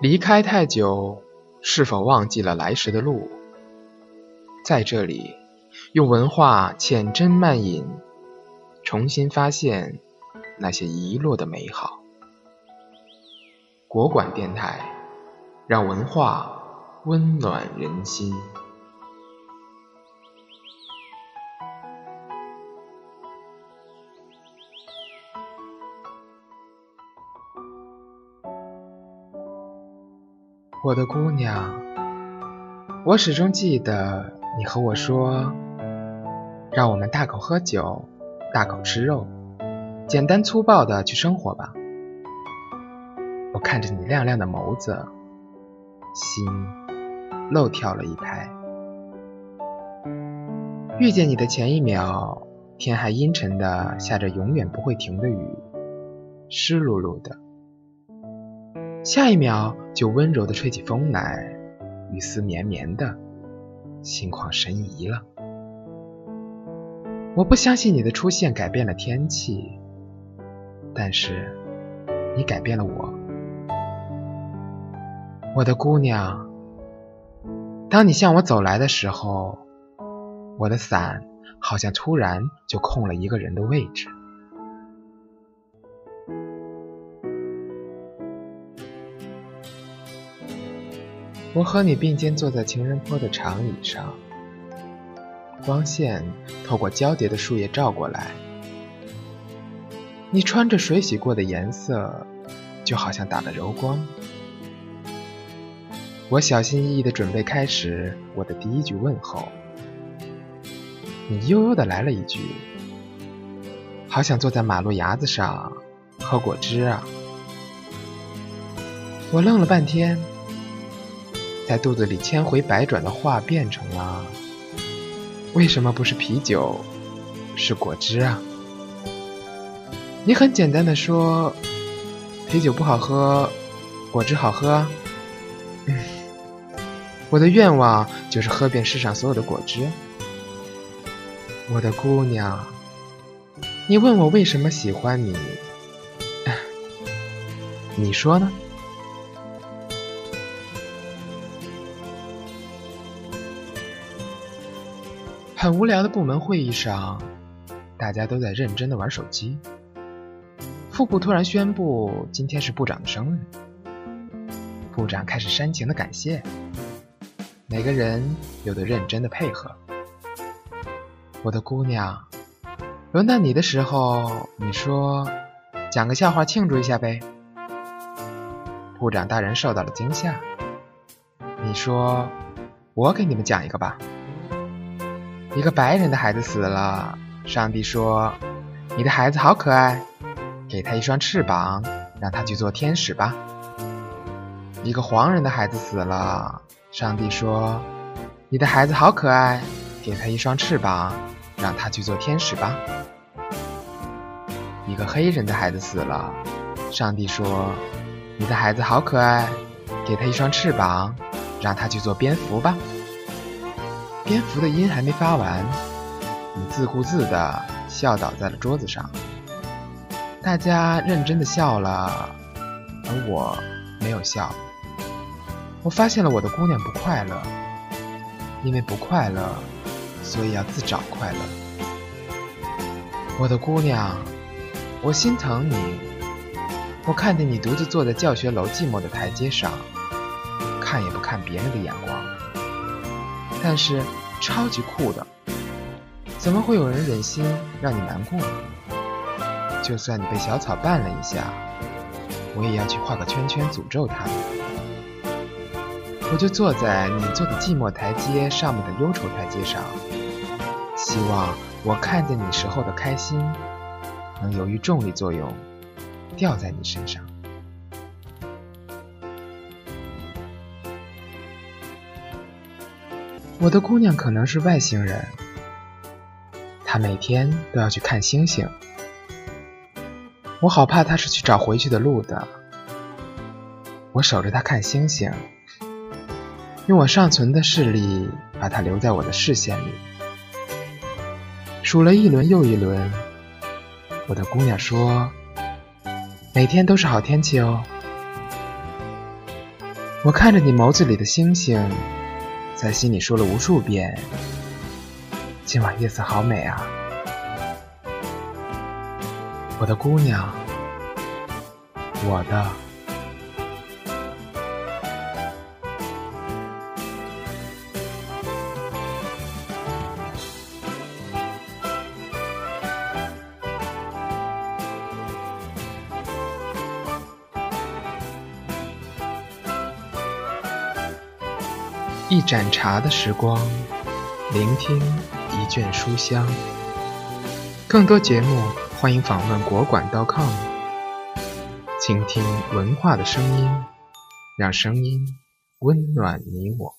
离开太久，是否忘记了来时的路？在这里，用文化浅斟慢饮，重新发现那些遗落的美好。国馆电台，让文化温暖人心。我的姑娘，我始终记得你和我说，让我们大口喝酒，大口吃肉，简单粗暴的去生活吧。我看着你亮亮的眸子，心漏跳了一拍。遇见你的前一秒，天还阴沉的下着永远不会停的雨，湿漉漉的。下一秒就温柔的吹起风来，雨丝绵绵的，心旷神怡了。我不相信你的出现改变了天气，但是你改变了我，我的姑娘。当你向我走来的时候，我的伞好像突然就空了一个人的位置。我和你并肩坐在情人坡的长椅上，光线透过交叠的树叶照过来，你穿着水洗过的颜色，就好像打了柔光。我小心翼翼地准备开始我的第一句问候，你悠悠地来了一句：“好想坐在马路牙子上喝果汁啊！”我愣了半天。在肚子里千回百转的话变成了：为什么不是啤酒，是果汁啊？你很简单的说，啤酒不好喝，果汁好喝。嗯，我的愿望就是喝遍世上所有的果汁。我的姑娘，你问我为什么喜欢你，你说呢？很无聊的部门会议上，大家都在认真的玩手机。副部突然宣布今天是部长的生日，部长开始煽情的感谢，每个人有的认真的配合。我的姑娘，轮到你的时候，你说讲个笑话庆祝一下呗。部长大人受到了惊吓，你说我给你们讲一个吧。一个白人的孩子死了，上帝说：“你的孩子好可爱，给他一双翅膀，让他去做天使吧。”一个黄人的孩子死了，上帝说：“你的孩子好可爱，给他一双翅膀，让他去做天使吧。”一个黑人的孩子死了，上帝说：“你的孩子好可爱，给他一双翅膀，让他去做蝙蝠吧。”蝙蝠的音还没发完，你自顾自地笑倒在了桌子上。大家认真的笑了，而我没有笑。我发现了我的姑娘不快乐，因为不快乐，所以要自找快乐。我的姑娘，我心疼你。我看见你独自坐在教学楼寂寞的台阶上，看也不看别人的眼光。但是超级酷的，怎么会有人忍心让你难过？就算你被小草绊了一下，我也要去画个圈圈诅咒他。我就坐在你坐的寂寞台阶上面的忧愁台阶上，希望我看见你时候的开心，能由于重力作用掉在你身上。我的姑娘可能是外星人，她每天都要去看星星。我好怕她是去找回去的路的。我守着她看星星，用我尚存的视力把她留在我的视线里。数了一轮又一轮，我的姑娘说：“每天都是好天气哦。”我看着你眸子里的星星，在心里说了无数遍：今晚夜色好美啊，我的姑娘，我的。一盏茶的时光，聆听一卷书香。更多节目，欢迎访问国馆 .com，倾听文化的声音，让声音温暖你我。